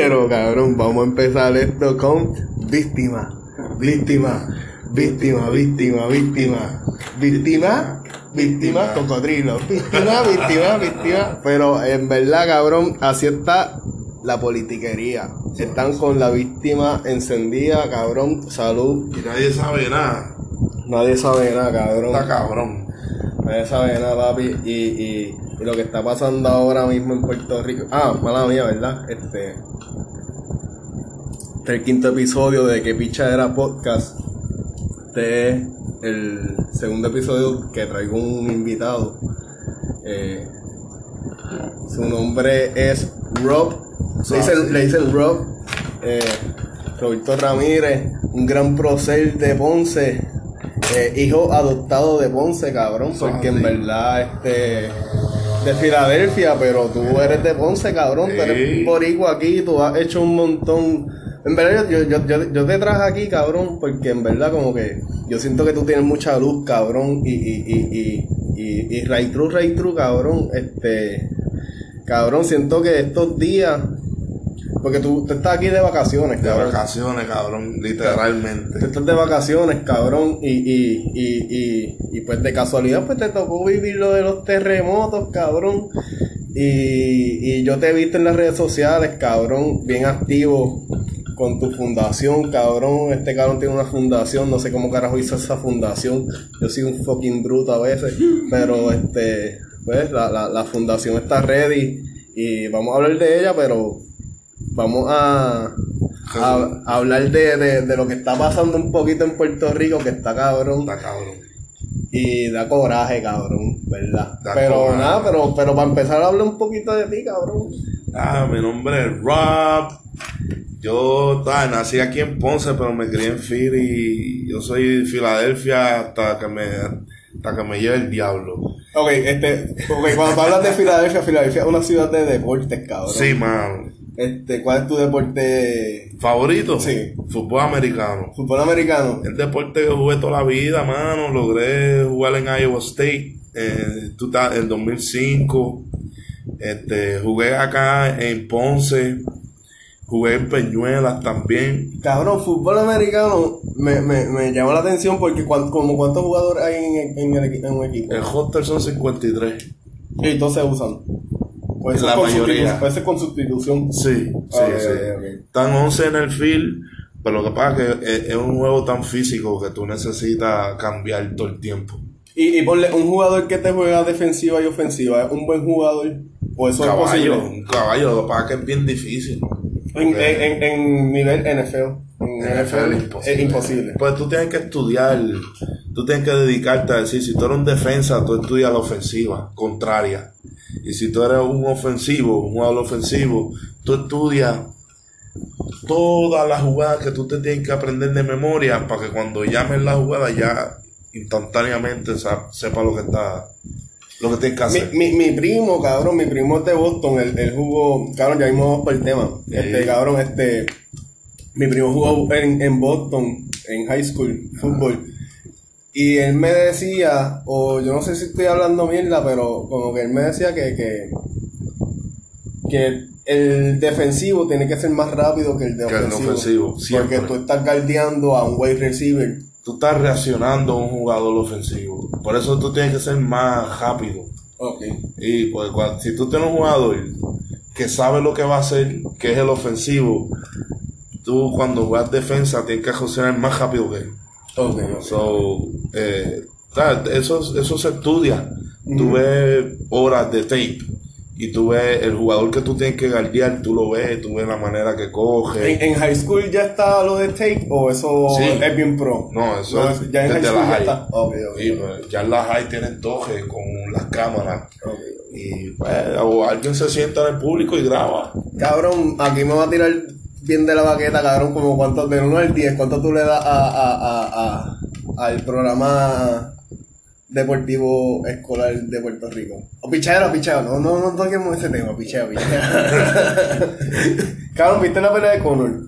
Pero cabrón, vamos a empezar esto con víctima, víctima, víctima, víctima, víctima, víctima, víctima, cocodrilo, víctima, víctima, víctima. Pero en verdad, cabrón, así está la politiquería. Están con la víctima encendida, cabrón, salud. Y nadie sabe nada. Nadie sabe nada, cabrón. Está cabrón. Nadie sabe nada, papi. Y, y, y lo que está pasando ahora mismo en Puerto Rico. Ah, mala mía, ¿verdad? Este. Este es el quinto episodio de Que Picha era Podcast. Este es el segundo episodio que traigo un invitado. Eh, su nombre es Rob. Le dicen, le dicen Rob. Eh, Roberto Ramírez, un gran prócer de Ponce. Eh, hijo adoptado de Ponce, cabrón, porque en verdad, este, de Filadelfia, pero tú eres de Ponce, cabrón, tú eres Sí. boricua aquí, tú has hecho un montón. En verdad, yo, yo, yo, yo te traje aquí, cabrón, porque en verdad, como que yo siento que tú tienes mucha luz, cabrón, y, y, y, y, y, y right true, right true, cabrón, este, cabrón, siento que estos días, porque tú, tú estás aquí de vacaciones, De cabrón. vacaciones, cabrón. Literalmente. Tú estás de vacaciones, cabrón, y, y, y, y, y pues de casualidad pues te tocó vivir lo de los terremotos, cabrón. Y, y yo te he visto en las redes sociales, cabrón, bien activo con tu fundación, cabrón. Este cabrón tiene una fundación, no sé cómo carajo hizo esa fundación. Yo soy un fucking bruto a veces, pero este, pues la, la, la fundación está ready y vamos a hablar de ella, pero vamos a, a, a hablar de, de, de lo que está pasando un poquito en Puerto Rico, que está cabrón. Está cabrón. Y da coraje, cabrón, ¿verdad? Da pero coraje. nada, pero, pero para empezar a hablar un poquito de ti, cabrón. Ah, mi nombre es Rob. Yo ah, nací aquí en Ponce, pero me crié en Philly. Yo soy de Filadelfia hasta que me, hasta que me lleve el diablo. Ok, este, ok, cuando hablas de Filadelfia, Filadelfia es una ciudad de deportes, cabrón. Sí, man. Este, ¿cuál es tu deporte? ¿Favorito? Sí. Fútbol americano. ¿Fútbol americano? El deporte que jugué toda la vida, mano. Logré jugar en Iowa State en, tu- en 2005. Este, jugué acá en Ponce. Jugué en Peñuelas también. Cabrón, fútbol americano me, me, me llama la atención porque cuan- como cuántos jugadores hay en, en, el, en un equipo. El hostel son 53. Y todos se usan. Puede La con mayoría. Puede ser con sustitución. Sí, sí, Ah, sí. Están 11 en el field. Pero lo que pasa es que es, un juego tan físico que tú necesitas cambiar todo el tiempo. Y, y ponle un jugador que te juega defensiva y ofensiva, ¿es un buen jugador? ¿O eso es posible? un caballo, lo que pasa es que es bien difícil. En, en, nivel NFL. En NFL, es imposible. Pues tú tienes que estudiar, tú tienes que dedicarte a decir, si tú eres un defensa, tú estudias la ofensiva contraria. Y si tú eres un ofensivo, un jugador ofensivo, tú estudias todas las jugadas que tú te tienes que aprender de memoria para que cuando llamen la jugada ya instantáneamente sepa lo que está, lo que tienes que Mi, hacer. mi, mi primo, cabrón, mi primo es de Boston, él, él jugó, cabrón, ya vamos por el tema. Este, cabrón, este, mi primo jugó en, en Boston, en high school, fútbol. Y él me decía, o yo no sé si estoy hablando mierda, pero como que él me decía que, que, que el defensivo tiene que ser más rápido que el de Que el ofensivo. siempre. Porque tú estás guardeando a un wide receiver. Tú estás reaccionando a un jugador ofensivo. Por eso tú tienes que ser más rápido. Ok. Y pues cuando- si tú tienes un jugador que sabe lo que va a hacer, que es el ofensivo, tú cuando juegas defensa tienes que reaccionar más rápido que él. Ok, ok. So, eh, eso, eso se estudia. Tú ves horas de tape y tú ves el jugador que tú tienes que guardiar, tú lo ves, tú ves la manera que coge. ¿En, en high school ya está lo de take o eso Sí. es bien pro? No, eso No, es ya en high school la ya high. está. Ok, ok. Y, pues, ya en la high tienen toque con las cámaras. Y pues, o alguien se sienta en el público y graba. Cabrón, aquí me va a tirar bien de la baqueta, cabrón, como cuánto, de 1 al 10, cuánto tú le das a, a, a, a- al programa deportivo escolar de Puerto Rico. O pichadera, pichadera, no, no, no toquemos ese tema, pichadera, pichadera. cabrón, ¿viste la pelea de Conor?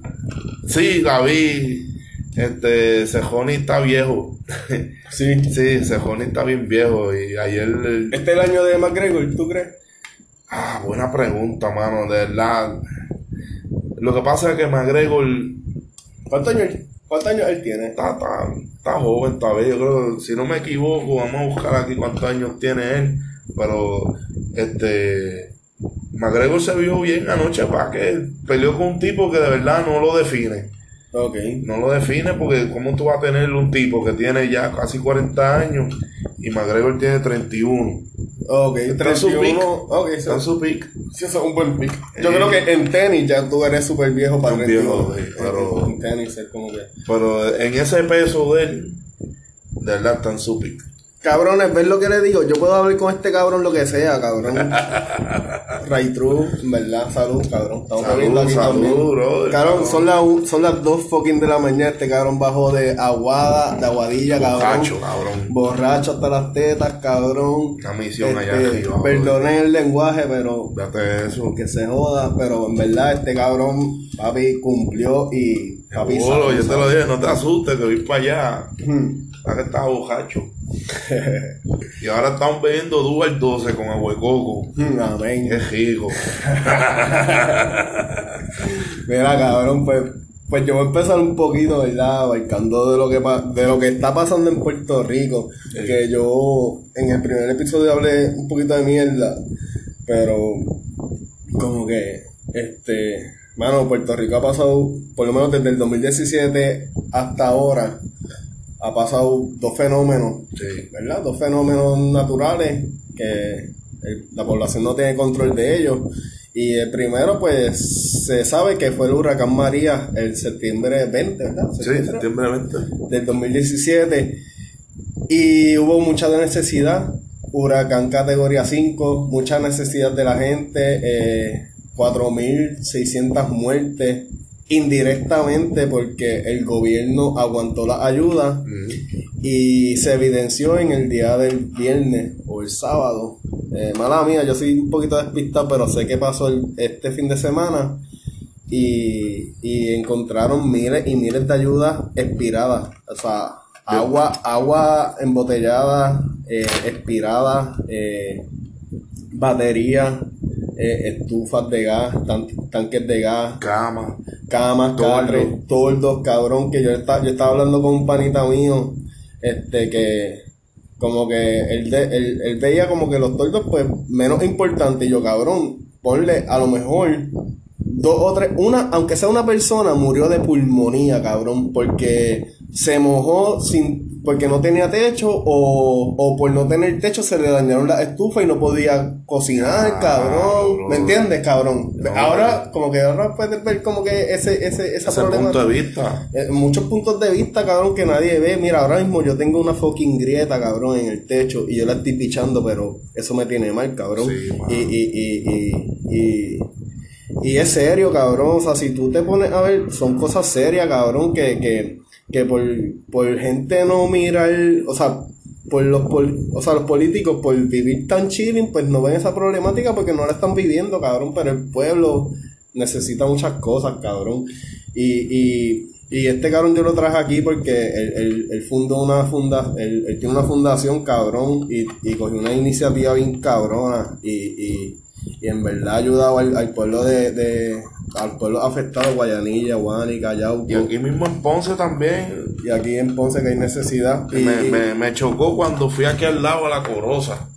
Sí, David. Este, Sejoni está viejo. Sí. sí, Sejoni está bien viejo. Y ayer. ¿Este es el año de McGregor, tú crees? Ah, buena pregunta, mano. De verdad. Lo que pasa es que McGregor ¿Cuántos años, cuántos años él tiene? está, está, está joven todavía. Yo creo, que, si no me equivoco, vamos a buscar aquí cuántos años tiene él. Pero, este, McGregor se vio bien anoche para que peleó con un tipo que de verdad no lo define. Ok. No lo define porque cómo tú vas a tener un tipo que tiene ya casi 40 años y McGregor tiene 31. Ok, Está en su 31. pick. Ok, Está eso, en su pick. sí, eso es un buen pick. Yo Eh. creo que en tenis ya tú eres súper viejo para Un 31. viejo, sí, pero- En tenis es como que... Pero en ese peso de él, de verdad está en su pick. Cabrones, ¿ves lo que le digo? Yo puedo hablar con este cabrón lo que sea, cabrón. Ray True, en verdad, salud, cabrón. Estamos Salud, aquí salud, también. brother, Cabrón, son, las son las dos fucking de la mañana. Este cabrón bajó de aguada, de aguadilla, cabrón. Borracho, cabrón. Borracho hasta las tetas, cabrón. Una misión allá Este, arriba. Perdonen el lenguaje, pero Date eso. que se joda. Pero en verdad, este cabrón, papi, cumplió y papi Seguro, yo te lo dije, no te asustes que voy para allá. Hmm. Para que estaba bojacho. y ahora estamos bebiendo Dual 12 con agua de coco. Hmm, Amén. Qué rico. Mira, cabrón, pues, pues yo voy a empezar un poquito, ¿verdad? Abarcando de lo que pa- de lo que está pasando en Puerto Rico. Sí. Que yo en el primer episodio hablé un poquito de mierda, pero como que, este, mano, Puerto Rico ha pasado, por lo menos desde el 2017 hasta ahora, ha pasado dos fenómenos Sí. ¿verdad? Dos fenómenos naturales que el- la población no tiene control de ellos. Y el primero, pues, se sabe que fue el huracán María el septiembre 20, ¿verdad? Sí, septiembre 20. Del 2017. Y hubo mucha necesidad. Huracán categoría 5, mucha necesidad de la gente, eh, 4.600 muertes indirectamente porque el gobierno aguantó la ayuda y se evidenció en el día del viernes o el sábado. Eh, mala mía, yo soy un poquito despistado, pero sé que pasó el- este fin de semana y, y encontraron miles y miles de ayudas expiradas. O sea, agua, agua embotellada, eh, expirada, eh, baterías, eh, estufas de gas, tan- tanques de gas, Cama. camas, Toldo. carros, toldos, cabrón, que yo estaba, yo estaba hablando con un panita mío, este, que como que él, de- él, él veía como que los toldos, pues, menos importantes, y yo, cabrón, ponle, a lo mejor, dos o tres, una, aunque sea una persona, murió de pulmonía, cabrón, porque se mojó sin, porque no tenía techo, o, o por no tener techo se le dañaron las estufas y no podía cocinar, Ah, cabrón, bro. ¿me entiendes, cabrón? No, ahora, como que ahora puedes ver como que ese, ese, esa Ese problema. punto de vista. Eh, muchos puntos de vista, cabrón, que nadie ve. Mira, ahora mismo yo tengo una fucking grieta, cabrón, en el techo y yo la estoy pichando, pero eso me tiene mal, cabrón. Sí, y, y, y, y, y, y es serio, cabrón. O sea, si tú te pones a ver, son cosas serias, cabrón, que, que, que por, por gente no mirar, o sea, por los, pol- o sea, los políticos, por vivir tan chilling, pues no ven esa problemática porque no la están viviendo, cabrón. Pero el pueblo necesita muchas cosas, cabrón. Y, y, y este cabrón yo lo traje aquí porque él, él, él fundó una funda, él, él tiene una fundación, cabrón, y, y cogió una iniciativa bien cabrona y, y, y en verdad ha ayudado al, al pueblo de, de, al pueblo afectado, Guayanilla, Guánica, Yauco, Y aquí mismo en Ponce también. y aquí en Ponce que hay necesidad. Y, me, me, me chocó cuando fui aquí al lado a la Corosa.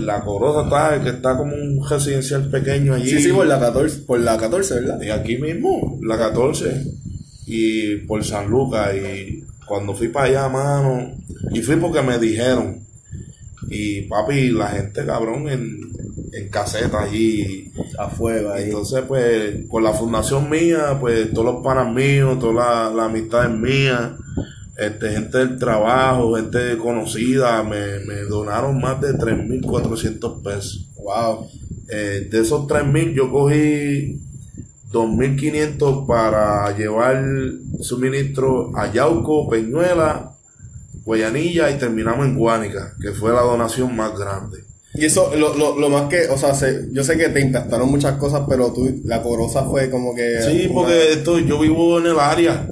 La Corosa está, que está como un residencial pequeño allí. Sí, sí, por la 14, por la 14, ¿verdad? Y aquí mismo, la 14. Y por San Lucas. Y cuando fui para allá, mano. Y fui porque me dijeron. Y papi, la gente cabrón en, en caseta allí. A fuego ahí. Entonces, pues, con la fundación mía, pues, todos los panas míos, toda la, la amistad es mía, este, gente del trabajo, gente conocida, me, me donaron más de 3.400 pesos. Wow. Eh, de esos 3.000 yo cogí 2.500 para llevar suministro a Yauco, Peñuela, Guayanilla y terminamos en Guánica, que fue la donación más grande. Y eso, lo, lo, lo más que, o sea, se- yo sé que te impactaron muchas cosas, pero tú, la corosa fue como que... Sí, una- porque esto, yo vivo en el área.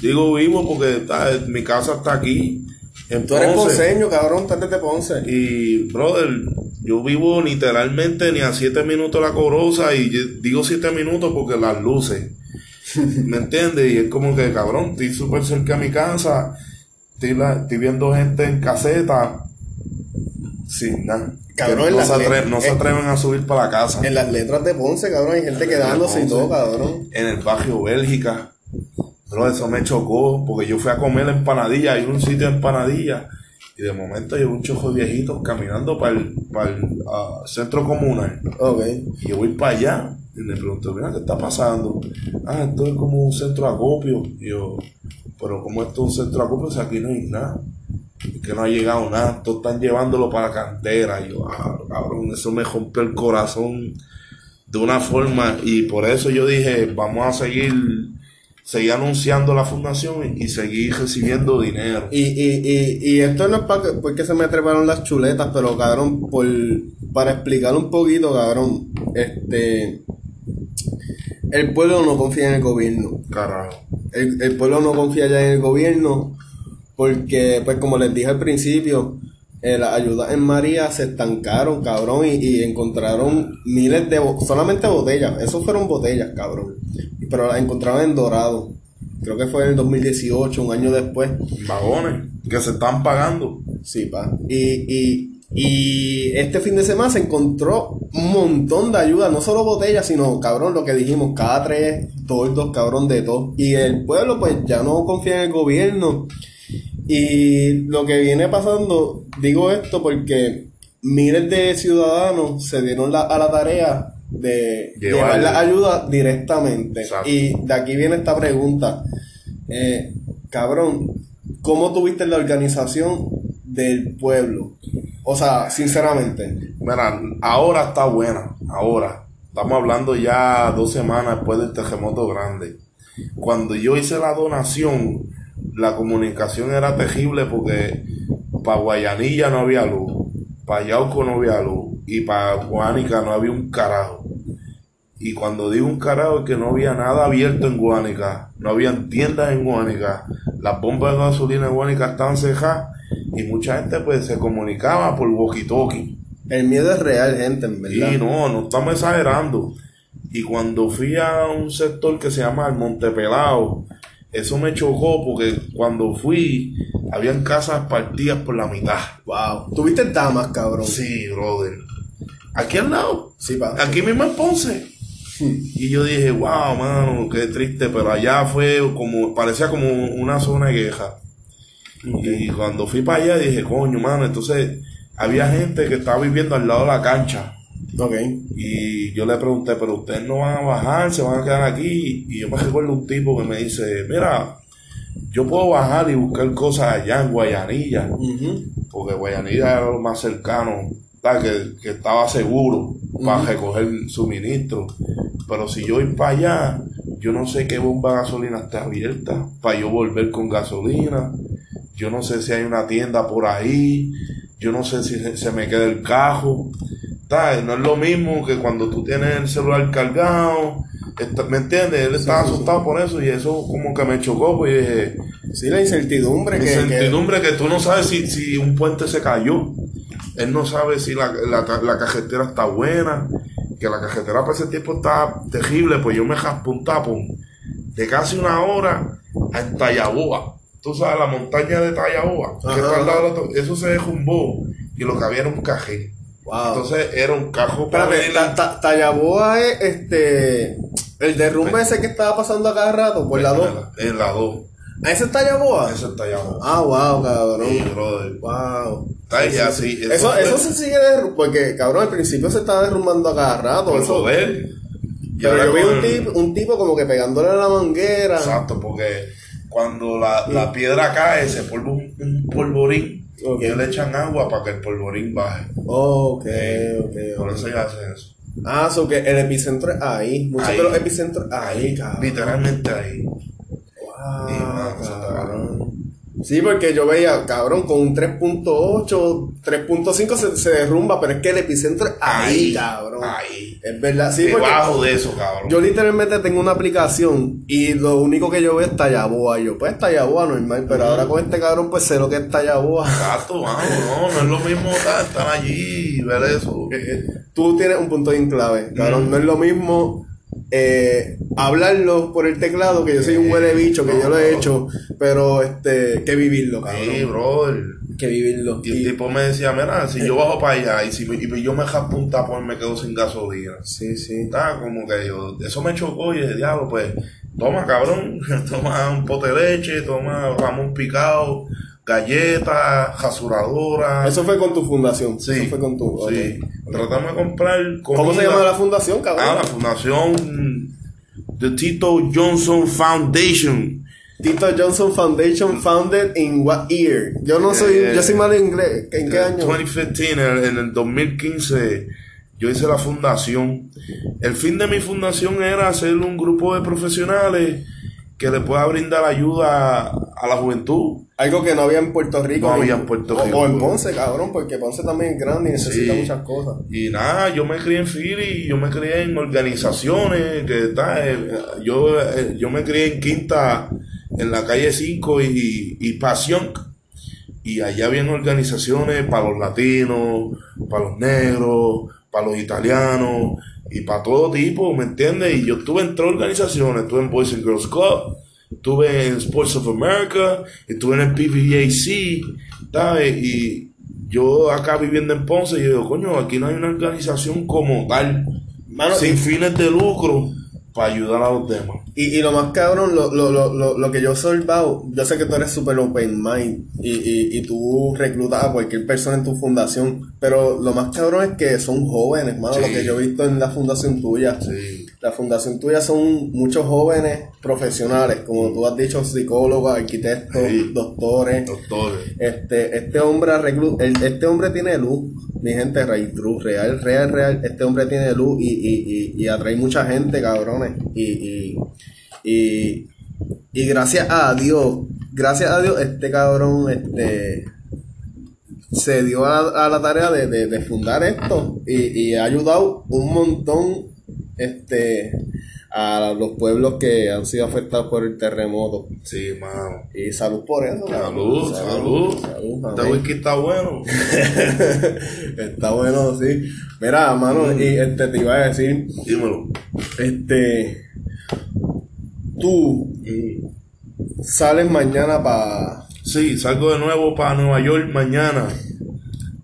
Digo vivo porque mi casa está aquí En Tú eres Ponce. ponceño, cabrón, eres de Ponce. Y, brother, yo vivo literalmente ni a 7 minutos la corosa y yo digo 7 minutos porque las luces. ¿Me entiendes? Y es como que, cabrón, estoy súper cerca de mi casa, estoy, la- estoy viendo gente en caseta sin nada. Cabrón, en no, se atre- le- no se atreven a subir para la casa. En las letras de Ponce, cabrón, hay gente quedándose y todo, cabrón. en el barrio Bélgica. Bro, eso me chocó porque yo fui a comer empanadilla, hay un sitio de empanadilla y de momento llegó un chojo de viejitos caminando para el, para el ah, centro comunal. Ok. Y yo voy para allá y le pregunto, mira, ¿qué está pasando? Ah, esto es como un centro de acopio. Y yo, pero como esto es un centro de acopio, si aquí no hay nada. Que no ha llegado nada, todos están llevándolo para la cantera. Y yo, ah, cabrón, eso me rompió el corazón de una forma. Y por eso yo dije, vamos a seguir, seguir anunciando la fundación y seguir recibiendo dinero. Y, y, y, y esto no es para que, porque se me treparon las chuletas, pero cabrón, por, para explicar un poquito, cabrón, este, el pueblo no confía en el gobierno. Carajo. El, el pueblo no confía ya en el gobierno porque, pues como les dije al principio, eh, las ayudas en María se estancaron, cabrón, y, y encontraron miles de, bo- solamente botellas, esos fueron botellas, cabrón, pero las encontraron en Dorado. Creo que fue en el 2018, un año después. Vagones que se están pagando. Sí, pa. Y, y, y este fin de semana se encontró un montón de ayuda, no solo botellas, sino, cabrón, lo que dijimos, cada tres tordos, cabrón, de todo. Y el pueblo, pues, ya no confía en el gobierno. Y lo que viene pasando, digo esto porque miles de ciudadanos se dieron la- a la tarea de Llevar- llevar la ayuda directamente. Exacto. Y de aquí viene esta pregunta. Eh, cabrón, ¿cómo tuviste la organización del pueblo? O sea, sinceramente. Mira, ahora está buena, ahora. Estamos hablando ya dos semanas después del terremoto grande. Cuando yo hice la donación, la comunicación era terrible porque para Guayanilla no había luz, para Yauco no había luz y para Guánica no había un carajo. Y cuando digo un carajo es que no había nada abierto en Guánica, no habían tiendas en Guánica, las bombas de gasolina en Guánica estaban cejadas y mucha gente pues se comunicaba por walkie-talkie. El miedo es real, gente, en verdad. Sí, no, no estamos exagerando. Y cuando fui a un sector que se llama el Montepelao, eso me chocó porque cuando fui, habían casas partidas por la mitad. Wow. ¿Tuviste damas, cabrón? Sí, brother. Aquí al lado, Sí, pa. aquí mismo en Ponce. Y yo dije, wow, mano, qué triste, pero allá fue como, parecía como una zona de queja. Y cuando fui para allá dije, coño, mano, entonces había gente que estaba viviendo al lado de la cancha. Ok. Y yo le pregunté, pero ustedes no van a bajar, se van a quedar aquí. Y yo me recuerdo un tipo que me dice, mira, yo puedo bajar y buscar cosas allá en Guayanilla, porque Guayanilla era lo más cercano, que, que estaba seguro para recoger suministro. Pero si yo voy para allá, yo no sé qué bomba de gasolina está abierta para yo volver con gasolina. Yo no sé si hay una tienda por ahí. Yo no sé si se- se me queda el cajo. No es lo mismo que cuando tú tienes el celular cargado. Está- ¿Me entiendes? Él estaba sí, sí. asustado por eso y eso como que me chocó. Pues yo dije, Sí, la incertidumbre que... que- incertidumbre que tú no sabes si, si un puente se cayó. Él no sabe si la, la, la cajetera está buena. Que la cajetera para ese tiempo está terrible. Pues yo me jaspé un tapón de casi una hora en Tallaboa. Tú sabes, la montaña de Tallaboa. que está al lado eso se derrumbó y lo que había era un cajén. Wow. Entonces era un cajo para Espérate, ta- ta- Tallaboa es este... El derrumbe ese que estaba pasando a cada rato por la 2. En la 2. ¿Ah, ese es Tallaboa? Eso es Tallaboa. Ah, wow, cabrón. Sí, brother. Wow. Así. Eso, eso se sigue derrumbando, porque cabrón, al principio se estaba derrumbando a cada rato. por Eso, pero yo vi un el- tipo, un tipo como que pegándole a la manguera. Exacto, porque cuando la, la piedra cae se forma un, un polvorín Ok. y le echan agua para que el polvorín baje. Ok, ok, Por ok. eso ya hacen eso. Ah, so que el epicentro es ahí. Muchos Ahí. de los epicentros ahí, cabrón. Literalmente ahí. Wow, eso está cabrón. Sí, porque yo veía, cabrón, con un 3.8, 3.5 se, se derrumba, pero es que el epicentro es ahí, cabrón. Ahí. Es verdad, sí, Debajo de eso, cabrón. yo literalmente tengo una aplicación y lo único que yo veo es Tallaboa. Y yo, pues Tallaboa normal, pero ahora con este cabrón, pues sé lo que es Tallaboa. Exacto, vamos, no, no es lo mismo estar allí y ver eso. que- Tú tienes un punto bien clave, cabrón. No es lo mismo eh, hablarlo por el teclado, que yo soy un huele bicho, que yo lo he hecho, pero este, que vivirlo, cabrón. Sí, brother. Que vivirlo. Y el tipo me decía, mira, si yo bajo para allá y si me- y yo me japo un tapón me quedo sin gasolina. sí, sí. Está como que yo, eso me chocó y dije, diablo, pues, toma cabrón, toma un pote de leche, toma jamón picado, galletas, rasuradora. Eso fue con tu fundación. sí, Eso fue con tu. sí. ok. Tratamos de comprar ¿Cómo se comida. llama la fundación, cabrón? Ah, la fundación The Tito Johnson Foundation. Tito Johnson Foundation founded in what year? Yo no soy, Eh, yo soy malo en inglés. ¿En qué año? 2015, en el, en el 2015, yo hice la fundación. El fin de mi fundación era hacer un grupo de profesionales que le pueda brindar ayuda a la juventud. Algo que no había en Puerto Rico. No había en Puerto Rico. O en Ponce, cabrón, porque Ponce también es grande y necesita Sí. muchas cosas. Y nada, yo me crié en Philly, yo me crié en organizaciones, que está, eh, yo, eh, yo me crié en Quinta, en la calle 5 y, y Pasión. Y allá habían organizaciones para los latinos, para los negros, para los italianos y para todo tipo, ¿me entiendes? Y yo estuve en tres organizaciones, estuve en Boys and Girls Club, estuve en Sports of America, estuve en el PBAC, ¿sabes? Y yo acá viviendo en Ponce, yo digo, coño, aquí no hay una organización como tal, Mano, sin fines de lucro, para ayudar a los demás. Y, y lo más cabrón, lo, lo, lo, lo, lo que yo he observado, yo sé que tú eres super open mind y, y, y tú reclutas a cualquier persona en tu fundación, pero lo más cabrón es que son jóvenes, mano, Sí. lo que yo he visto en la fundación tuya. Sí. La fundación tuya son muchos jóvenes profesionales, como tú has dicho, psicólogos, arquitectos, Sí. doctores. Doctores. Este, este hombre reclu- el- este hombre tiene luz, mi gente, real, real, real, este hombre tiene luz y, y, y, y atrae mucha gente, cabrones. Y, y, y, y gracias a Dios, gracias a Dios, este cabrón, este se dio a, a la tarea de, de, de fundar esto y, y ha ayudado un montón este a los pueblos que han sido afectados por el terremoto. Sí, mano. Y salud por eso. Salud, salud. salud, Este amén. whisky está bueno. Está bueno, sí. Mira, mano, y este te iba a decir, Dímelo. este, tú sales mañana para, Sí, salgo de nuevo para Nueva York mañana.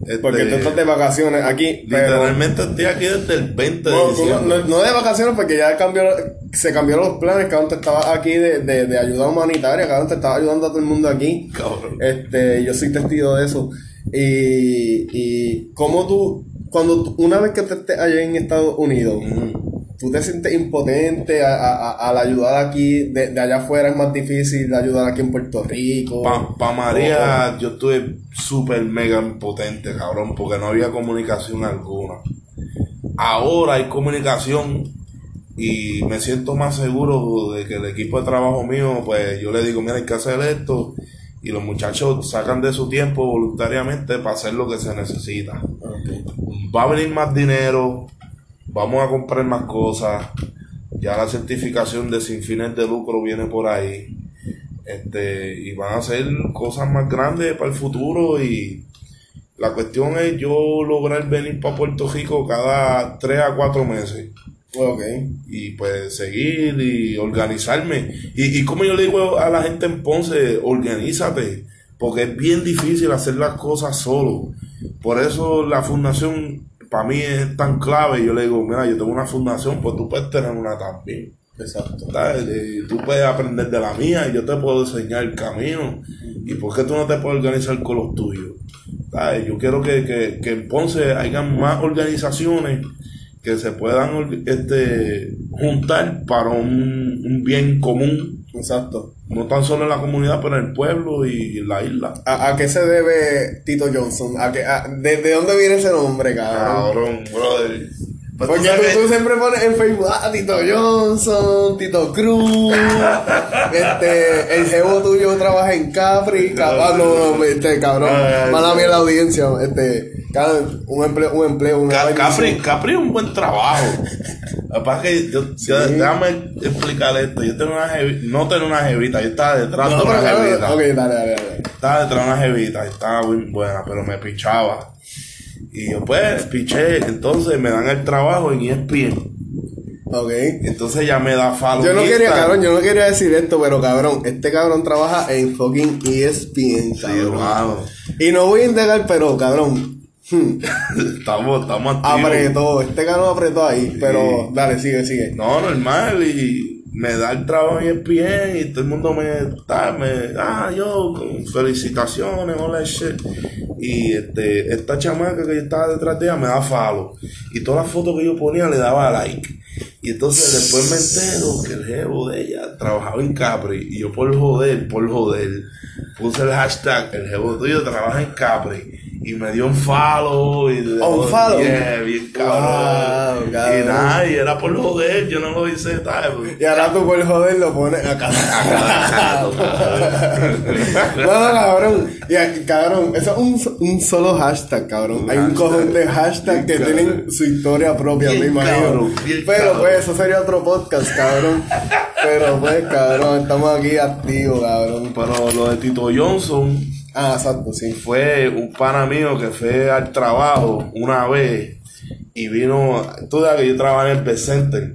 Este, porque tú estás de vacaciones aquí, pero Literalmente estoy aquí desde el 20 de no, tú no, diciembre. no- no de vacaciones porque ya cambió, se cambiaron los planes, cabrón, te estabas aquí de, de, de ayuda humanitaria, cabrón, te estaba ayudando a todo el mundo aquí. Cabrón. Este, yo soy testigo de eso. Y, y cómo tú, cuando una vez que te estés allá en Estados Unidos, tú te sientes impotente a- a- a- al ayudar aquí, de, de allá afuera es más difícil ayudar aquí en Puerto Rico. Pa, pa María, yo estuve súper mega impotente, cabrón, porque no había comunicación alguna. Ahora hay comunicación y me siento más seguro de que el equipo de trabajo mío, pues yo le digo, mira, hay que hacer esto. Y los muchachos sacan de su tiempo voluntariamente para hacer lo que se necesita. Va a venir más dinero, vamos a comprar más cosas, ya la certificación de sin fines de lucro viene por ahí, este, y van a hacer cosas más grandes para el futuro y la cuestión es yo lograr venir para Puerto Rico cada 3 a 4 meses Ok. y pues seguir y organizarme. Y, y como yo le digo a la gente en Ponce, organízate, porque es bien difícil hacer las cosas solo. Por eso la fundación para mí es tan clave. Yo le digo, mira, yo tengo una fundación, pues tú puedes tener una también. Exacto. ¿sabes? Tú puedes aprender de la mía y yo te puedo enseñar el camino. ¿Y por qué tú no te puedes organizar con los tuyos? ¿Sabes? Yo quiero que, que, que en Ponce hayan más organizaciones que se puedan este, juntar para un, un bien común, Exacto. no tan solo en la comunidad, pero en el pueblo y en la isla. ¿A, a qué se debe Tito Johnson? ¿A qué, a- de, de dónde viene ese nombre, cabrón? Cabrón, brother. Pues tú Porque sabes- tú, siempre pones en Facebook, ah, Tito Johnson, Tito Cruz, este, el jevo tuyo trabaja en Capri, cabrón, no, no, este, cabrón, mala mía la audiencia, este, Cabrón, un empleo, un empleo, Ca-. Capri, Capri es un buen trabajo. Que pasa es que yo, yo- déjame explicar esto. Yo tengo una jevi- no tengo una jevita, yo estaba detrás No, de una claro, jevita. ok, dale, dale, dale. Estaba detrás de una jevita estaba muy buena, pero me pichaba. Y yo pues piché, entonces me dan el trabajo en ESPN. Ok. Entonces ya me da follow Yo no quería, cabrón, yo no quería decir esto, pero cabrón, este cabrón trabaja en fucking ESPN, Sí, cabrón. hermano. Y no voy a indagar, pero cabrón, hmm, estamos, estamos activos. apretó, este cabrón apretó ahí, pero dale, sigue, sigue. No, normal, y me da el trabajo en ESPN y todo el mundo me está, me, ah, yo, felicitaciones, hola, shit. Y este, esta chamaca que yo estaba detrás de ella me da follow. Y todas las fotos que yo ponía le daba like. Y entonces después me entero que el jevo de ella trabajaba en Capri. Y yo por joder, por joder, puse el hashtag, el jevo tuyo trabaja en Capri. Y me dio un follow. Y Oh, un follow. Yeah, bien cabrón. Wow, cabrón. Y nada, y era por joder, yo no lo hice, tal. Y ahora tú por joder lo pones acá. no, no, cabrón. Y aquí, cabrón, eso es un, un solo hashtag, cabrón. Hay un hashtag. cojón de hashtags que tienen cabrón. su historia propia, Bien me imagino. cabrón, bien Pero cabrón. pues, eso sería otro podcast, cabrón. Pero pues, cabrón, estamos aquí activos, cabrón. Pero lo de Tito Johnson Ah, exacto, sí. fue un pana mío que fue al trabajo una vez y vino, tú sabes que yo trabajaba en el Best Center,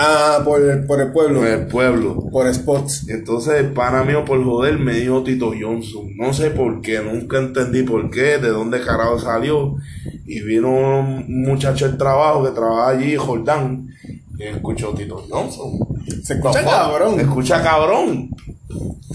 Ah, por el, por el pueblo. en el pueblo. Por spots. Entonces el pana mío por joder me dijo Tito Johnson. No sé por qué, nunca entendí por qué, de dónde carajo salió. Y vino un muchacho del trabajo que trabaja allí, Jordán, y escuchó Tito Johnson. Se escucha cabrón. Escucha cabrón.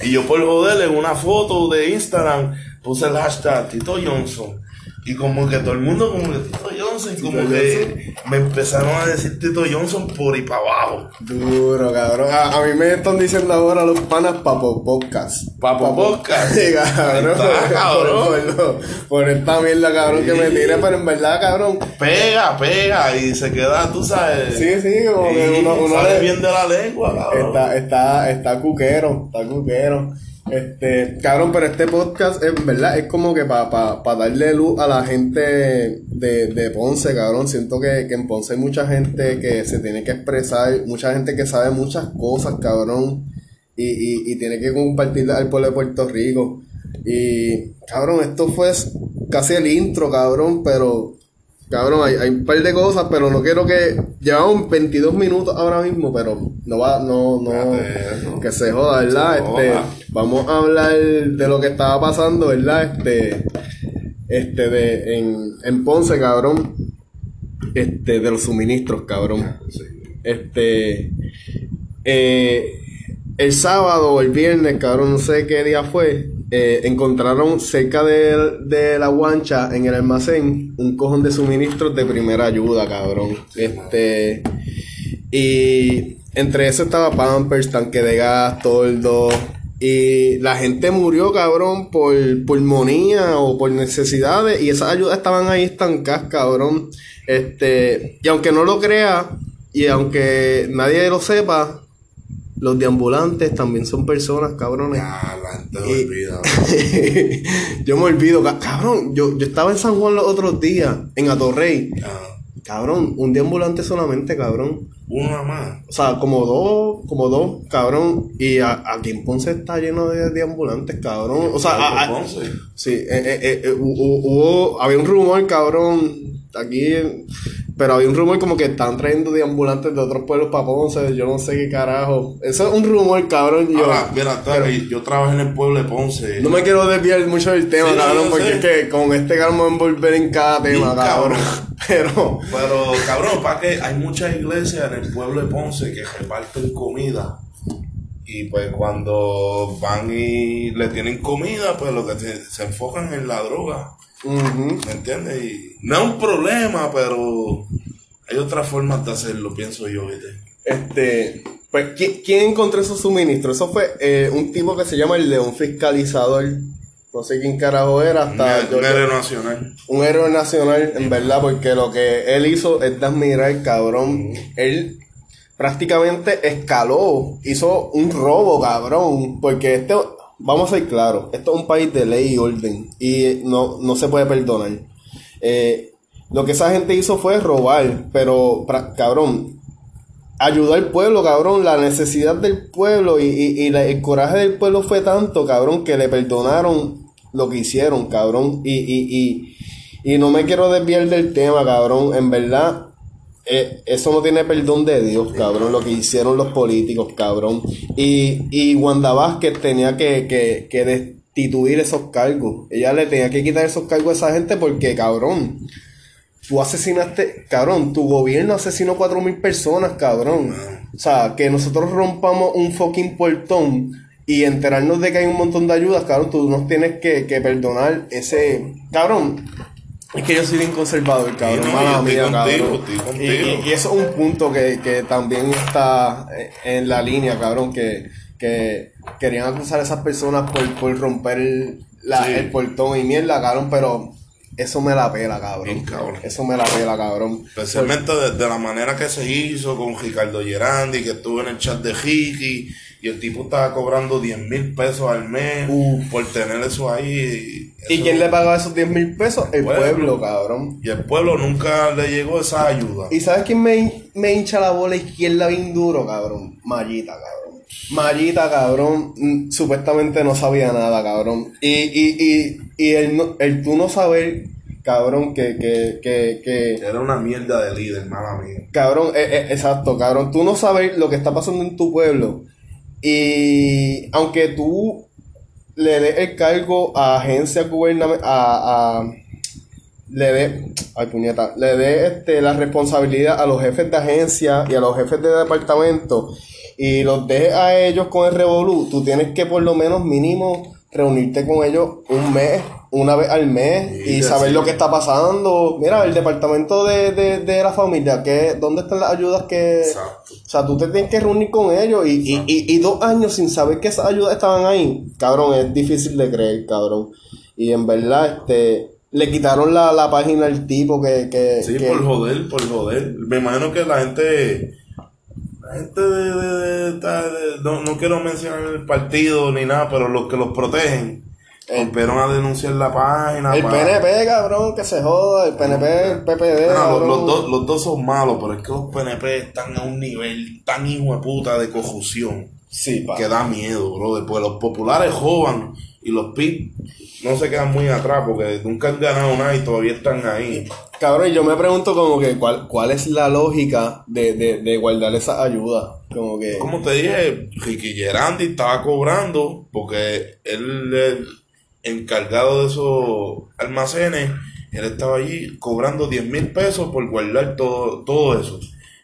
Y yo por joder en una foto de Instagram puse el hashtag Tito Johnson. Y como que todo el mundo como que Tito Johnson, como Tito que me empezaron a decir Tito Johnson por y para abajo. Duro, cabrón. A, a mí me están diciendo ahora los panas Papo Podcast. Papo Podcast. Sí, cabrón. Está, cabrón. Por, por- por esta mierda, cabrón, que me Sí. tire, pero en verdad, cabrón. Pega, pega y se queda, tú sabes. Sí, sí, como que uno, uno sale le- bien de la lengua, cabrón. Está, está, está cuquero, está cuquero. Este, cabrón, pero este podcast es verdad, es como que para pa, pa darle luz a la gente de, de Ponce, cabrón. Siento que, que en Ponce hay mucha gente que se tiene que expresar, mucha gente que sabe muchas cosas, cabrón. Y, y, y tiene que compartirla al pueblo de Puerto Rico. Y, cabrón, esto fue casi el intro, cabrón, pero Cabrón, hay, hay un par de cosas, pero no quiero que. Llevamos 22 minutos ahora mismo, pero no va, no, no. Que se joda, ¿verdad? Se Este, joda. vamos a hablar de lo que estaba pasando, ¿verdad? Este, este, de, en, en Ponce, cabrón. Este, de los suministros, cabrón. Sí. Este, eh, el sábado o el viernes, cabrón, no sé qué día fue, eh, encontraron cerca de, de la guancha en el almacén un cojón de suministros de primera ayuda, cabrón. Este, y entre eso estaba Pampers, tanque de gas, toldo. Y la gente murió, cabrón, por pulmonía o por necesidades. Y esas ayudas estaban ahí estancadas, cabrón. Este, y aunque no lo crea, y aunque nadie lo sepa, los deambulantes también son personas, cabrones. Ya, la gente lo Y- olvida. yo me olvido, ca- cabrón. Yo, yo estaba en San Juan los otros días, en Atorrey. Cabrón, un deambulante solamente, cabrón. Una más. O sea, como dos, como dos, cabrón. Y a- aquí en Ponce está lleno de, de ambulantes, cabrón. O sea, a- sí, eh, eh, eh, eh, hu- hu- hubo, había un rumor, cabrón, aquí, pero había un rumor como que están trayendo de ambulantes de otros pueblos para Ponce, yo no sé qué carajo. Eso es un rumor, cabrón. Yo, Ahora, mira, Terry, yo trabajé en el pueblo de Ponce. no me quiero desviar mucho del tema, Sí, cabrón, porque sé. es que con este cabrón me voy a envolver en cada tema, cabrón. Pero, Pero, cabrón, para que hay muchas iglesias en el pueblo de Ponce que reparten comida. Y pues cuando van y le tienen comida, pues lo que se, se enfocan en la droga. ¿Me entiendes? Y no es un problema, pero hay otras formas de hacerlo, pienso yo, ¿viste? Este, pues, ¿quién, quién encontró esos suministros? Eso fue eh, un tipo que se llama el León Fiscalizador. No sé quién carajo era, hasta un héroe nacional. un héroe nacional, en verdad, porque lo que él hizo es de admirar, cabrón. Él prácticamente escaló, hizo un robo, cabrón, porque este vamos a ser claros, esto es un país de ley y orden y no, no se puede perdonar. Eh, lo que esa gente hizo fue robar, pero cabrón, ayudó al pueblo, cabrón, la necesidad del pueblo y, y- y la- el coraje del pueblo fue tanto, cabrón, que le perdonaron lo que hicieron, cabrón, y, y, y, y no me quiero desviar del tema, cabrón, en verdad, eh, eso no tiene perdón de Dios, cabrón, lo que hicieron los políticos, cabrón, y, y Wanda Vázquez tenía que, que, que destituir esos cargos, ella le tenía que quitar esos cargos a esa gente porque, cabrón, Tú asesinaste, cabrón, tu gobierno asesinó cuatro mil personas, cabrón. O sea, que nosotros rompamos un fucking portón y enterarnos de que hay un montón de ayudas, cabrón, tú nos tienes que, que perdonar ese... Cabrón, es que yo soy bien conservador, cabrón. no, mía, contigo, cabrón. Y, contigo. y- y eso es un punto que, que también está eh, en la línea, cabrón, que, que querían acusar a esas personas por, por romper el, la- Sí. el portón y mierda, cabrón, pero eso me la pela, cabrón. Eso me la pela, cabrón. Especialmente de, de la manera que se hizo con Ricardo Gerandi, que estuvo en el chat de Ricky, y el tipo estaba cobrando 10 mil pesos al mes Uf. por tener eso ahí. ¿Y quién le pagaba esos 10 mil pesos? El Pueblo. pueblo, cabrón. Y el pueblo nunca le llegó esa ayuda. ¿Y sabes quién me, me hincha la bola izquierda bien duro, cabrón? Mallita, cabrón. Mallita, cabrón, mm, supuestamente no sabía nada, cabrón. Y, y, y, y el, no- el tú no saber, cabrón, que, que, que, que, Era una mierda de líder, mala mía. Cabrón, eh, eh, exacto, cabrón. Tú no sabes lo que está pasando en tu pueblo. Y aunque tú le des el cargo a agencias gubernamentales, a, a- le dé, ay puñeta, le dé este, la responsabilidad a los jefes de agencia y a los jefes de departamento y los dejes a ellos con el revolú, tú tienes que por lo menos mínimo reunirte con ellos un mes, una vez al mes Sí, y saber sí. lo que está pasando. Mira, el departamento de, de, de la familia, ¿qué, ¿dónde están las ayudas que... Exacto. O sea, tú te tienes que reunir con ellos y, y, y, y dos años sin saber que esas ayudas estaban ahí. Cabrón, es difícil de creer, cabrón. Y en verdad, este, le quitaron la, la página al tipo que... que, Sí, que- por joder, por joder. Me imagino que la gente. La gente de. de- de- de- de- no, no quiero mencionar el partido ni nada, pero los que los protegen. Rompieron a denunciar la página. el PNP, cabrón, que se joda. El PNP, el PPD, los, dos, los dos son malos, pero es que los PNP están a un nivel tan hijo de puta de corrupción Sí, pa. que da miedo, brother. Pues los populares jovan y los PIB no se quedan muy atrás porque nunca han ganado nada y todavía están ahí. Cabrón, y yo me pregunto como que cuál, cuál es la lógica de, de, de guardar esa ayuda. Como que... Como te dije, Ricky Gerandi estaba cobrando porque él, encargado de esos almacenes, él estaba allí cobrando 10 mil pesos por guardar todo, todo eso.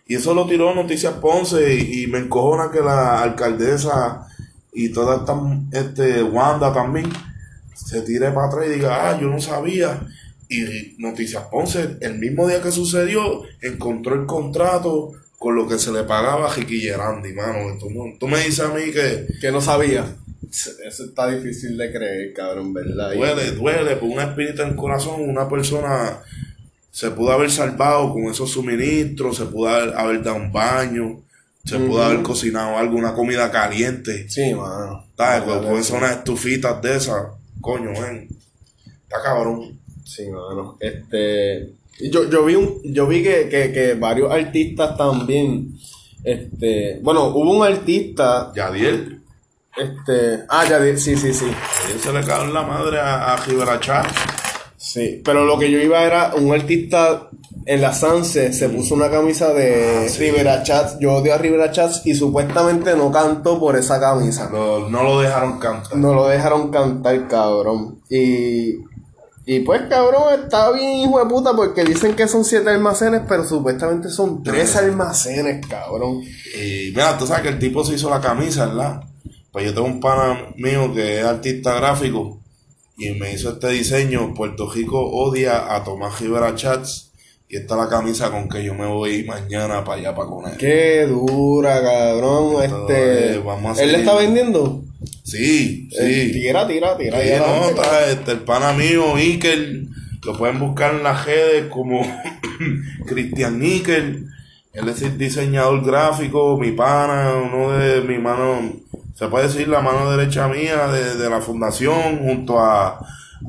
Y eso lo tiró Noticias Ponce y, me encojona que la alcaldesa y toda esta este, Wanda también se tire para atrás y diga, ah, yo no sabía. Y Noticias Ponce, el mismo día que sucedió, encontró el contrato con lo que se le pagaba a Ricky Gerandi, mano. Tú, tú me dices a mí que que no sabía. Eso está difícil de creer, cabrón, ¿verdad? Duele, duele, por una espinita en el corazón, una persona se pudo haber salvado con esos suministros, se pudo haber, haber dado un baño, se pudo haber cocinado algo, una comida caliente. Sí, mano. ¿Sabes? Verdad, con sí. esas estufitas de esas, coño, ven. Está cabrón. Sí, mano. Este. Yo, yo vi un, yo vi que, que, que varios artistas también. Este. Bueno, hubo un artista. Yadiel, Este. Ah, ya di- sí, sí, sí. se le cagó en la madre a, a Rivera Chat. Sí. Pero lo que yo iba era un artista en la Sanse se puso una camisa de Ah, sí. Rivera Chats. Yo odio a Rivera Chats y supuestamente no cantó por esa camisa. Lo- no lo dejaron cantar. No lo dejaron cantar, cabrón. Y. Y pues, cabrón, está bien, hijo de puta, porque dicen que son siete almacenes, pero supuestamente son tres almacenes, cabrón. Y mira, tú sabes que el tipo se hizo la camisa, ¿verdad? Pues yo tengo un pana mío que es artista gráfico y me hizo este diseño. Puerto Rico odia a Tomás Rivera Chats y esta es la camisa con que yo me voy mañana para allá para con él. Qué dura, cabrón. Este. eh, vamos a ¿Él le está vendiendo? Sí, Eh, sí. tira, tira, tira. Sí, no, está este, el pana mío, Iker, lo pueden buscar en las redes como Cristian Níquel. Él es el diseñador gráfico, mi pana, uno de mi mano se puede decir, la mano derecha mía de, de la fundación, junto a,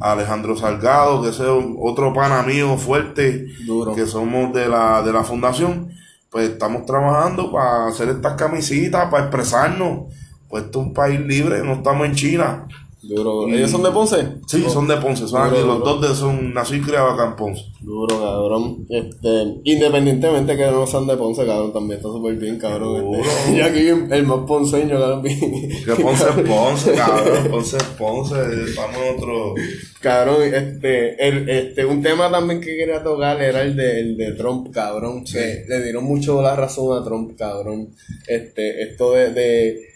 a Alejandro Salgado, que es otro pana mío fuerte, Duro. que somos de la, de la fundación. Pues estamos trabajando para hacer estas camisitas, para expresarnos. Pues esto es un país libre, no estamos en China. Duro. ¿Ellos son de Ponce? Sí, son de Ponce, son Duro, aquí, los dos de son nací y criado acá en Ponce. Duro, cabrón. Este, independientemente que no sean de Ponce, cabrón, también está súper bien, cabrón. Este, y aquí el más ponceño, cabrón. Que Ponce es Ponce, cabrón, Ponce es Ponce, estamos otro... Cabrón, este, el, este, un tema también que quería tocar era el de, el de Trump, cabrón. Que le dieron mucho la razón a Trump, cabrón. Este, esto de, de,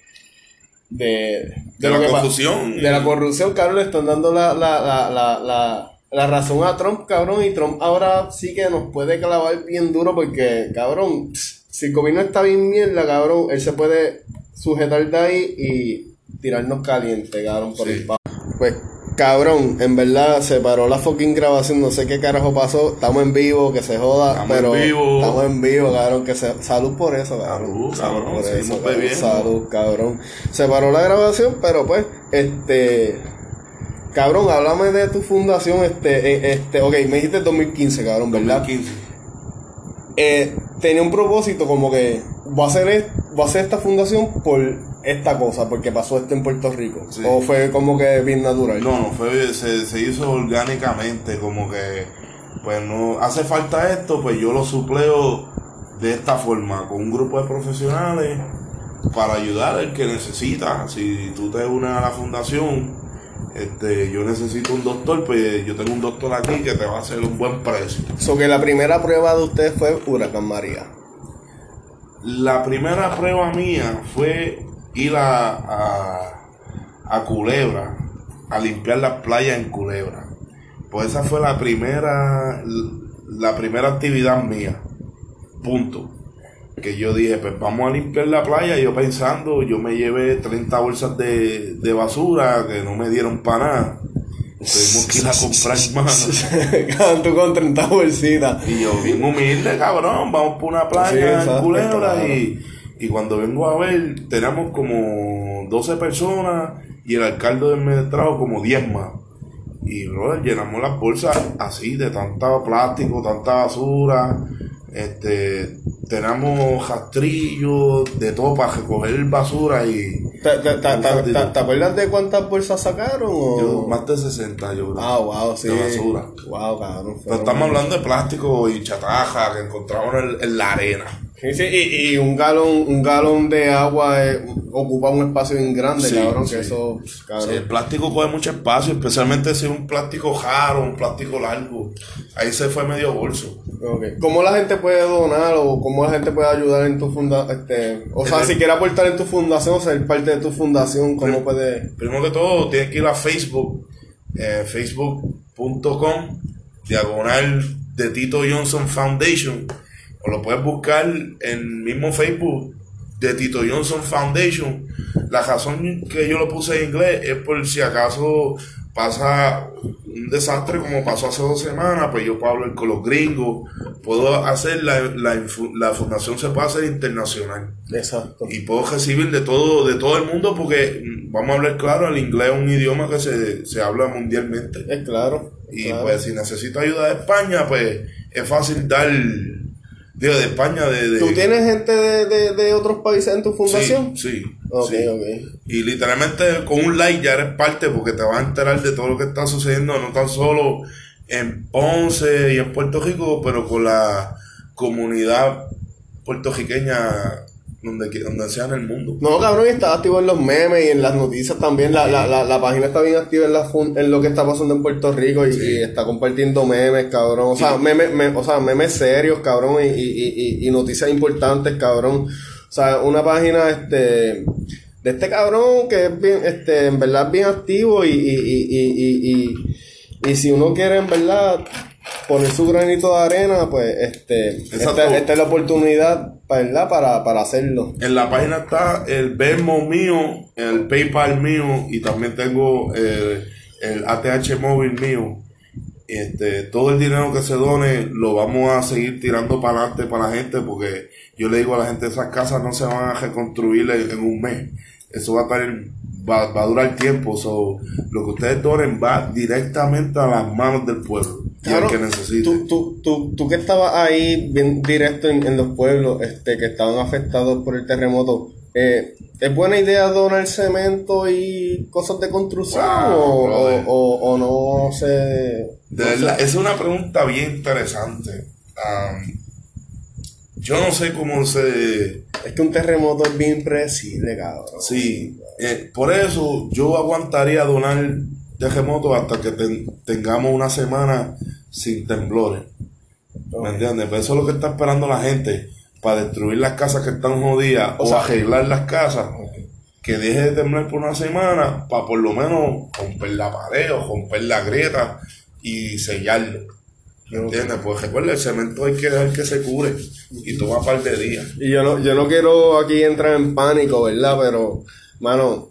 de, De lo la que pa- confusión. De la corrupción, cabrón, le están dando la, la, la, la, la, la razón a Trump, cabrón. Y Trump ahora sí que nos puede clavar bien duro porque, cabrón, si el gobierno está bien mierda, cabrón, él se puede sujetar de ahí y tirarnos caliente, cabrón, por Sí. el Pues, cabrón, en verdad se paró la fucking grabación, no sé qué carajo pasó. Estamos en vivo, que se joda, Estamos pero en vivo. estamos en vivo, cabrón, que se salud por eso, cabrón. Salud, cabrón, por eso, cabrón. Salud, cabrón. Se paró la grabación, pero pues, este Cabrón, háblame de tu fundación, este, eh, este, ok, me dijiste 2015, cabrón, ¿verdad? 2015. Eh, tenía un propósito como que voy a es- voy a hacer esta fundación por esta cosa, porque pasó esto en Puerto Rico. Sí. O fue como que bien natural. No, no, fue, se, se hizo orgánicamente, como que, pues no, hace falta esto, pues yo lo supleo de esta forma, con un grupo de profesionales, para ayudar al que necesita. Si tú te unes a la fundación, este, yo necesito un doctor, pues yo tengo un doctor aquí que te va a hacer un buen precio. So que la primera prueba de ustedes fue Huracán María. La primera prueba mía fue ir a, a, a Culebra, a limpiar las playas en Culebra. Pues esa fue la primera, la primera actividad mía. Punto. Que yo dije, pues vamos a limpiar la playa. Yo pensando, yo me llevé 30 bolsas de, de basura que no me dieron para nada. Tuvimos que ir a comprar más. Cabrón, tú con 30 bolsitas. Y yo, bien humilde, cabrón, vamos por una playa Sí, en Culebra y, y cuando vengo a ver, tenemos como 12 personas y el alcalde del mes trajo como 10 más. Y, brother, llenamos las bolsas así de tanta plástico, tanta basura. Este, tenemos rastrillos de todo para recoger basura y ¿Te, te, te, te- te- te acuerdas de cuántas bolsas sacaron? O? yo, más de 60 yo creo. Ah, wow, sí. de basura. Wow, cabrón. Pero estamos hablando de plástico y chataja que encontramos en, en la arena. Sí, y, y un galón, un galón de agua eh, ocupa un espacio bien grande, Sí, cabrón, sí. que eso, cabrón. Sí, el plástico coge mucho espacio, especialmente si es un plástico raro, un plástico largo. Ahí se fue medio bolso. ¿Cómo la gente puede donar o cómo la gente puede ayudar en tu fundación? Este, o sea, El- si quiere aportar en tu fundación, o ser parte de tu fundación, ¿cómo Prim- puede...? Primero que todo, tienes que ir a Facebook, eh, facebook.com, diagonal de Tito Johnson Foundation, o lo puedes buscar en el mismo Facebook de Tito Johnson Foundation. La razón que yo lo puse en inglés es por si acaso pasa un desastre como pasó hace dos semanas, pues yo puedo hablar con los gringos, puedo hacer la, la, la fundación se puede hacer internacional Exacto. y puedo recibir de todo de todo el mundo porque vamos a hablar claro el inglés es un idioma que se, se habla mundialmente Es claro. y claro. pues si necesito ayuda de España pues es fácil dar digo de España de, de- ¿Tú tienes gente de, de, de otros países en tu fundación? sí, sí, Ok, sí. ok. y literalmente con un like ya eres parte porque te vas a enterar de todo lo que está sucediendo no tan solo en Ponce y en Puerto Rico pero con la comunidad puertorriqueña donde, donde sea en el mundo No, cabrón, y está activo en los memes y en las noticias también. La, la, la, la página está bien activa en, la fun- en lo que está pasando en Puerto Rico y, Sí. y está compartiendo memes, cabrón. O sea, Sí. memes, me- o sea, memes serios, cabrón, y, y, y, noticias importantes, cabrón. O sea, una página, este, de este cabrón que es bien, este, en verdad bien activo y, y, y, y, y, y, y si uno quiere, en verdad, poner su granito de arena, pues, este, esta, esta es la oportunidad, ¿verdad? Para, para hacerlo. En la página está el Venmo mío, el PayPal mío y también tengo el, el ATH móvil mío. Este, todo el dinero que se done lo vamos a seguir tirando para adelante para la gente porque yo le digo a la gente esas casas no se van a reconstruir en, en un mes. eso va a estar, va, va a durar tiempo. So, lo que ustedes donen va directamente a las manos del pueblo y Claro, que necesite. Tú, tú, tú, tú que estabas ahí bien directo en, en los pueblos este, que estaban afectados por el terremoto, eh, ¿es buena idea donar cemento y cosas de construcción Wow, o, o, o- o no se... De verdad, es una pregunta bien interesante. Yo no sé cómo se... Es que un terremoto es bien impredecible, cabrón. Sí, eh, por eso yo aguantaría donar terremotos hasta que ten- tengamos una semana sin temblores. ¿Me entiendes? Pues eso es lo que está esperando la gente para destruir las casas que están jodidas o, sea, arreglar las casas. Que deje de temblar por una semana para por lo menos romper la pared o romper la grieta y sellarlo. ¿Me entiendes? Pues recuerda, el cemento hay que dejar que se cure y toma un par de días. Y yo no, yo no quiero aquí entrar en pánico, ¿verdad? Pero, mano,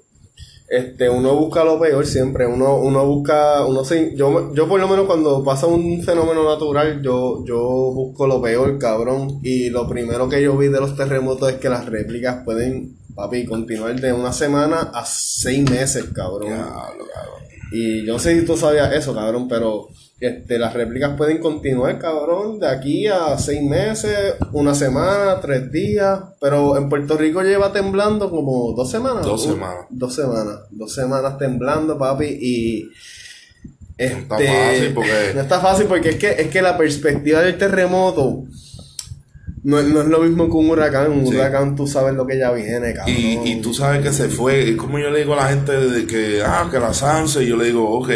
este, uno busca lo peor siempre. Uno, uno busca, uno se, yo, yo por lo menos cuando pasa un fenómeno natural, yo, yo busco lo peor, cabrón. Y lo primero que yo vi de los terremotos es que las réplicas pueden, papi, continuar de una semana a seis meses, cabrón. Diablo, cabrón. Y yo no sé si tú sabías eso, cabrón, pero este, las réplicas pueden continuar, cabrón, de aquí a seis meses, una semana, tres días. Pero en Puerto Rico lleva temblando como dos semanas. Dos Uh, semanas. Dos semanas. Dos semanas temblando, papi. Y. Este, está fácil porque- No está fácil porque es que, es que la perspectiva del terremoto. No, es- no es lo mismo que un huracán. Un Sí. huracán tú sabes lo que ya viene, cabrón. Y, y tú sabes que se fue. Y como yo le digo a la gente de que, ah, que la Sanse, yo le digo, ok,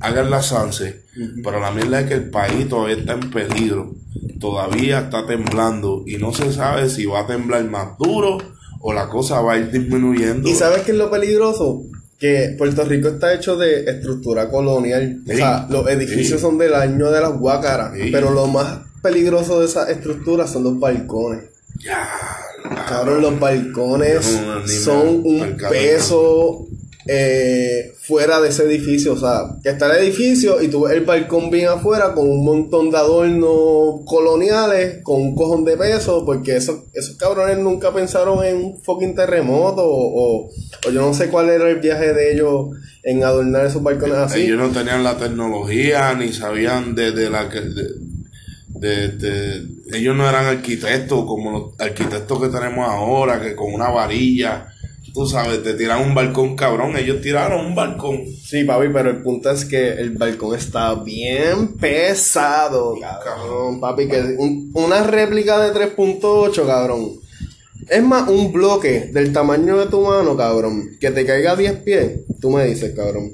hagan la Sanse. Pero la mierda es que el país todavía está en peligro. Todavía está temblando. Y no se sabe si va a temblar más duro o la cosa va a ir disminuyendo. ¿Y sabes qué es lo peligroso? Que Puerto Rico está hecho de estructura colonial. O sea, los edificios Sí. son del año de las guácaras. Sí. Pero lo más peligroso de esas estructuras son los balcones. Ya, Cabrón, los balcones son un peso eh, fuera de ese edificio. O sea, que está el edificio y tú ves el balcón bien afuera con un montón de adornos coloniales, con un cojón de peso, porque esos, esos cabrones nunca pensaron en un fucking terremoto o, o, o yo no sé cuál era el viaje de ellos en adornar esos balcones así. Ellos no tenían la tecnología ni sabían de, de la que. de- de- de- ellos no eran arquitectos como los arquitectos que tenemos ahora, que con una varilla, tú sabes, te tiran un balcón cabrón. Ellos tiraron un balcón. Sí, papi, pero el punto es que el balcón está bien pesado, cabrón. Papi, que un- una réplica de 3.8, cabrón. Es más, un bloque del tamaño de tu mano, cabrón. Que te caiga a 10 pies, tú me dices, cabrón.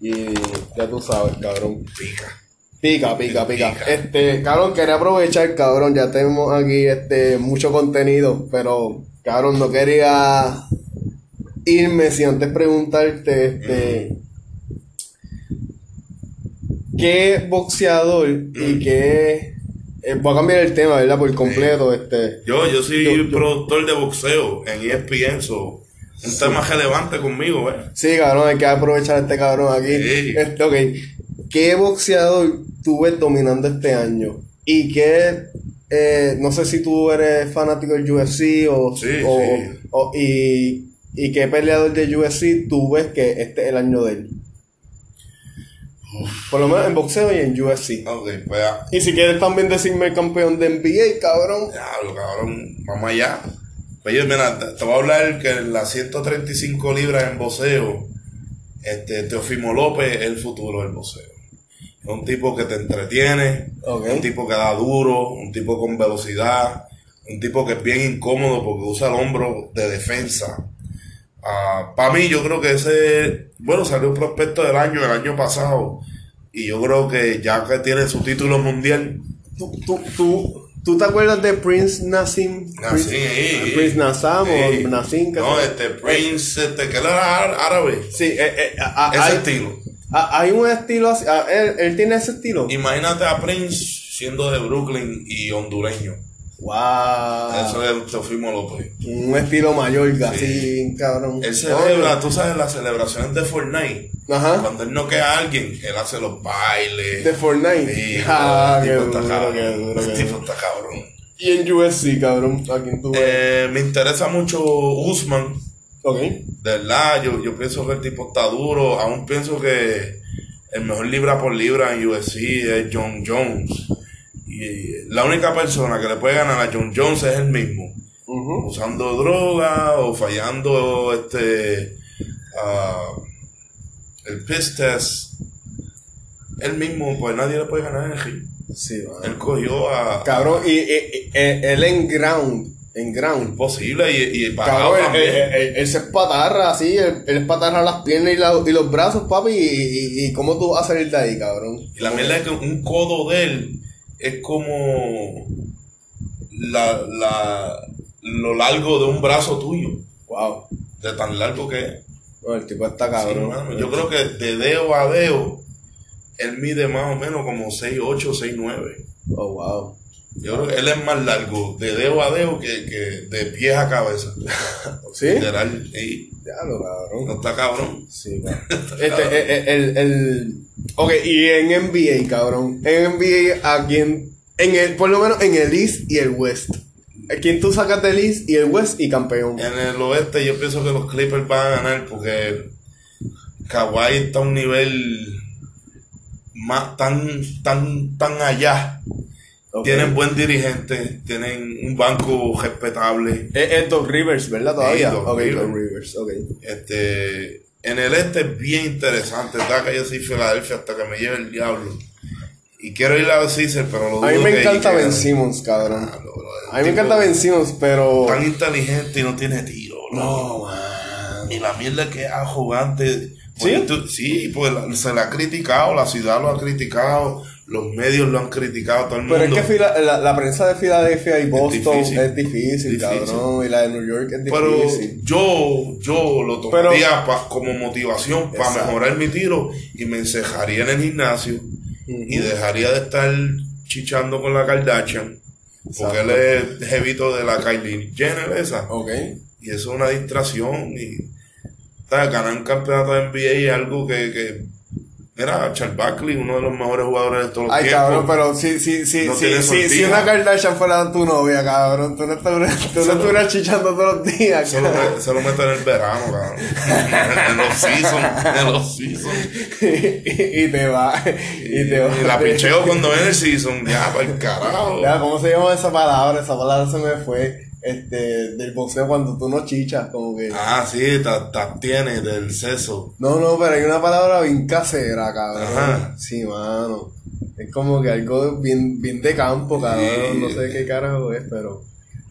Y ya tú sabes, cabrón. Pica. Pica, pica, pica. Pica. Este, cabrón, quería aprovechar, cabrón. Ya tenemos aquí este mucho contenido, pero, cabrón, no quería irme sin antes preguntarte, este. ¿Qué boxeador y qué. eh, voy a cambiar el tema, ¿verdad? Por completo, este. Yo, yo soy Yo- yo- productor de boxeo en ESPN, so, un tema relevante conmigo, ¿eh? Sí, cabrón, hay que aprovechar a este cabrón aquí. Sí. Este, ok. ¿Qué boxeador tú ves dominando este año? ¿Y qué, eh, no sé si tú eres fanático del UFC o, Sí, o- sí. o- y, y qué peleador de UFC tú ves que este es el año de él? Por lo menos en boxeo y en UFC. Ok, pues ya, Y si quieres también decirme campeón de NBA, cabrón. Diablo, cabrón, vamos allá. Pues yo, mira, te, te voy a hablar que las 135 libras en boxeo, este, Teofimo López es el futuro del boxeo. Es un tipo que te entretiene, un tipo que da duro, un tipo con velocidad, un tipo que es bien incómodo porque usa el hombro de defensa. Para mí, yo creo que ese, bueno, salió un prospecto del año, el año pasado, y yo creo que ya que tiene su título mundial, ¿Tú, tú, tú, ¿tú te acuerdas de Prince Nassim? Nassim, Prince, sí. Prince Nassam Sí. o Nassim. No, este Prince, este, que era árabe. Sí, eh, eh, a- a- Ese hay, estilo. A- hay un estilo así. a- él, él tiene ese estilo. Imagínate a Prince siendo de Brooklyn y hondureño. Wow. Eso es Teofimo López. Un estilo mayor, así, cabrón. Él celebra, tú sabes, las celebraciones de Fortnite. Ajá. Cuando él no queda a alguien, él hace los bailes. De Fortnite. Sí, ah, el qué tipo está cabrón. qué duro, El tipo está cabrón. Y en UFC, cabrón. ¿A quién tú ves? Eh, me interesa mucho Usman. Ok. De verdad, yo, yo pienso que el tipo está duro. Aún pienso que el mejor libra por libra en UFC es John Jones. Y la única persona que le puede ganar a John Jones es él mismo. Usando droga o fallando este ah, el piss test. Él mismo, pues nadie le puede ganar el ring. Sí, mano. Él cogió a... Cabrón, y, y- y- eh, él en ground, en ground. Posible y, y parado Cabrón, él, también. él- él- él se espatarra así, él, espatarra las piernas y, la- y los brazos, papi, y, y, cómo tú vas a salir de ahí, cabrón. Y la mierda es que un codo de él es como la, la, lo largo de un brazo tuyo, Wow. de tan largo que es. Bueno, el tipo está cabrón. yo creo que de dedo a dedo, él mide más o menos como 6'8, 6'9. Oh, wow. Yo creo que él es más largo de dedo a dedo que, que de pies a cabeza. ¿Sí? Literal. Y Ya lo cabrón. no está cabrón. Sí, cabrón. Este, el, el, el- Ok, y en NBA, cabrón. En NBA, ¿a quién? En el, por lo menos en el East y el West. ¿A quién tú sacas del East y el West y campeón? En el oeste yo pienso que los Clippers van a ganar porque Kawhi está a un nivel más tan tan tan allá. Tienen buen dirigente, tienen un banco respetable. Es, es Doc Rivers, ¿verdad? Todavía. Sí, Doc Rivers. Doc Rivers, ok. Este, en el este es bien interesante. Está que yo soy Filadelfia hasta que me lleve el diablo. Y quiero ir a Caesar, pero lo A mí dudo me encanta Ben Simmons, cabrón. Ah, A mí me encanta Ben Simmons, pero. Tan inteligente y no tiene tiro. No, man. Y la mierda que es arrogante. ¿Sí? Porque tú- sí, pues se le ha criticado, la ciudad lo ha criticado, los medios lo han criticado, todo el Pero es mundo. que Fila- la, la prensa de Filadelfia y Boston difícil. es difícil, Difícil. cabrón. Y la de New York es Pero difícil. yo, yo lo Pero- tomaría pa- como motivación para mejorar mi tiro y me encejaría en el gimnasio y dejaría de estar chichando con la Kardashian. Porque él es jevito de la Kylie Jenner esa. Ok. Y eso es una distracción. Y ganar un campeonato de NBA es algo que, que era Charles Barkley, uno de los mejores jugadores de todos los Ay, tiempos. cabrón, pero si, si, si, No si, si, si una Kardashian fuera tu novia, cabrón, tú no estuvieras, chichando todos los días, Se lo, cabrón. se lo en el verano, cabrón. en los seasons, en los seasons. y, te va, y te va. Y la pincheo cuando viene el season, ya, para el carajo. Ya, ¿cómo se llama esa palabra? Esa palabra se me fue, este, del boxeo cuando tú no chichas, como que... Ah, sí, abstienes del seso. No, no, pero hay una palabra bien casera, cabrón. Ajá. Sí, mano. Es como que algo bien, bien de campo, cabrón. Sí. No sé qué carajo es, pero.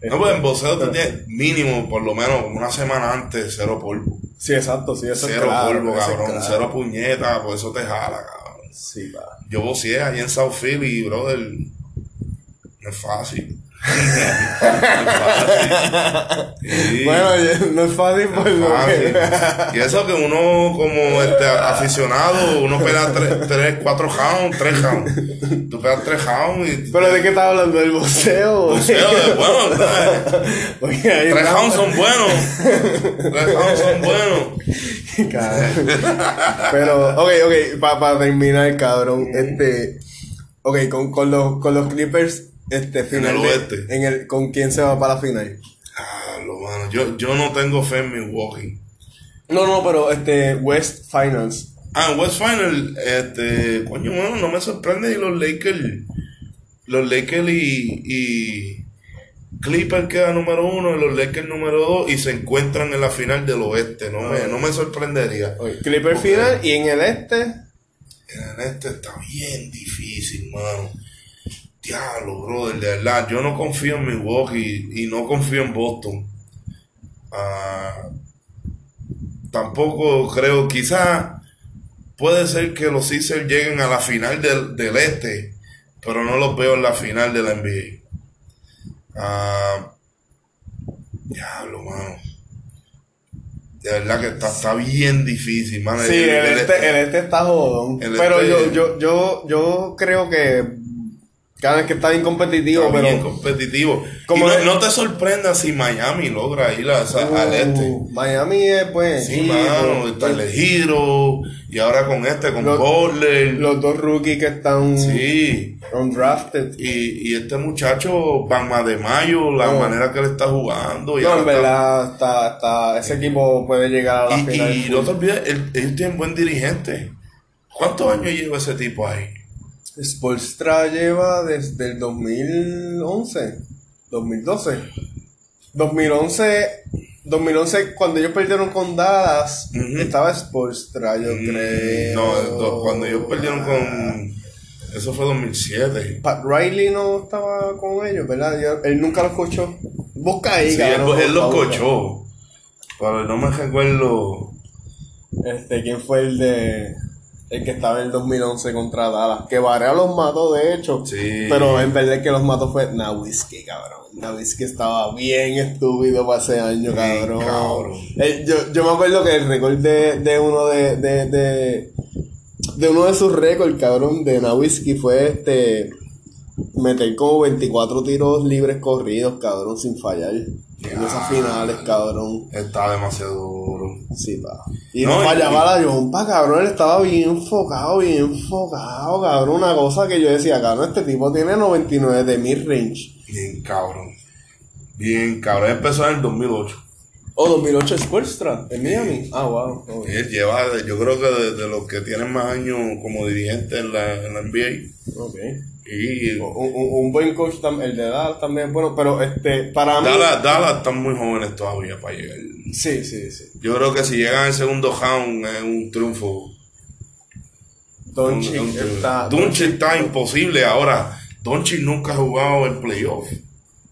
No, pues en boxeo tú tienes mínimo, por lo menos, una semana antes, cero polvo. Sí, exacto, sí, eso Cero es claro. polvo, es cabrón. claro. Cero puñeta, por eso te jala, cabrón. Sí, pa. Yo boceé allí en South Philly, brother. No es fácil. Sí, Bueno, no es fácil que. Y eso que uno, como este aficionado, uno pega tres, tres, cuatro rounds, tres rounds. Tú pegas tres rounds y. Pero de qué estás hablando, del boxeo. Boxeo de bueno, Tres rounds son buenos. Tres rounds son buenos. Cabrón. Pero, ok, ok, para terminar, cabrón, este, ok, con, con, los, con los Clippers, este, final el oeste. en el, ¿con quién se va para la final? Ah, lo mano. Yo, yo no tengo fe en Milwaukee. No, no, pero, este, West Finals. Ah, West Final, este, coño, bueno, no me sorprende y los Lakers, los Lakers y, y Clippers queda número uno y los Lakers número dos y se encuentran en la final del oeste, no me, no me sorprendería. Ok, Clippers final y en el este, En este está bien difícil, mano. Diablo, brother, de verdad, yo no confío en Milwaukee y no confío en Boston. Ah, tampoco creo, quizá puede ser que los Sixers lleguen a la final del, del este, pero no los veo en la final de la NBA. Ah, diablo, mano. De verdad que está, está bien difícil, mano. sí, el, este, el este está jodón. Pero este- yo, yo, yo, yo creo que, Cada vez que está bien competitivo, Está pero. bien competitivo. Como no, te sorprenda si Miami logra ir a, a- al este. Uh, Miami es, pues. Sí, mano, está el Giro y ahora con este, con Los- Butler. Los dos rookies que están Sí. undrafted. Y, y este muchacho, Bama de Mayo, la No. manera que le está jugando. Y No, en verdad, está, está, ese equipo puede llegar a la Y, final. y no te olvides, él, él tiene buen dirigente. ¿Cuántos años lleva ese tipo ahí? Spolstra lleva desde el 2011, 2012. 2011, 2011 cuando ellos perdieron con Dallas, Ujú. estaba Spolstra, yo creo. No, do- cuando ellos perdieron con. Eso fue 2007. Pat Riley no estaba con ellos, ¿verdad? Yo- él nunca los cochó. Busca ahí, Sí, él, él los cochó. Pero no me recuerdo. Este, ¿quién fue el de el que estaba en el 2011 contra Dallas? Que Varea los mató, de hecho. Sí. Pero en verdad que los mató fue Nawisky, cabrón. Nawisky estaba bien estúpido para ese año, cabrón. cabrón. Eh, yo, yo me acuerdo que el récord de, de uno de, de, de, de uno de sus récords, cabrón, de Nawisky fue este meter como 24 tiros libres corridos, cabrón, sin fallar. En esas finales, cabrón. Está demasiado. Sí, pa. Y No, no, y- fallaba la Jompa, cabrón. Él estaba bien enfocado, bien enfocado, cabrón. Una cosa que yo decía, cabrón, este tipo tiene 99 de mid range. Bien cabrón. Bien cabrón. Empezó en el 2008. Oh, 2008 Squarestra, en Miami. Ah, wow. Oh, Él lleva, yo creo que de, de los que tienen más años como dirigente en la, en la NBA. ok. Y Un, un- un buen coach también, el de Dallas también, bueno, pero este, para mí. Dallas, Dallas están muy jóvenes todavía para llegar. Sí, sí, sí. Yo creo que si llegan al segundo round es un triunfo. Doncic está. Doncic está imposible. Ahora, Doncic nunca ha jugado el playoff.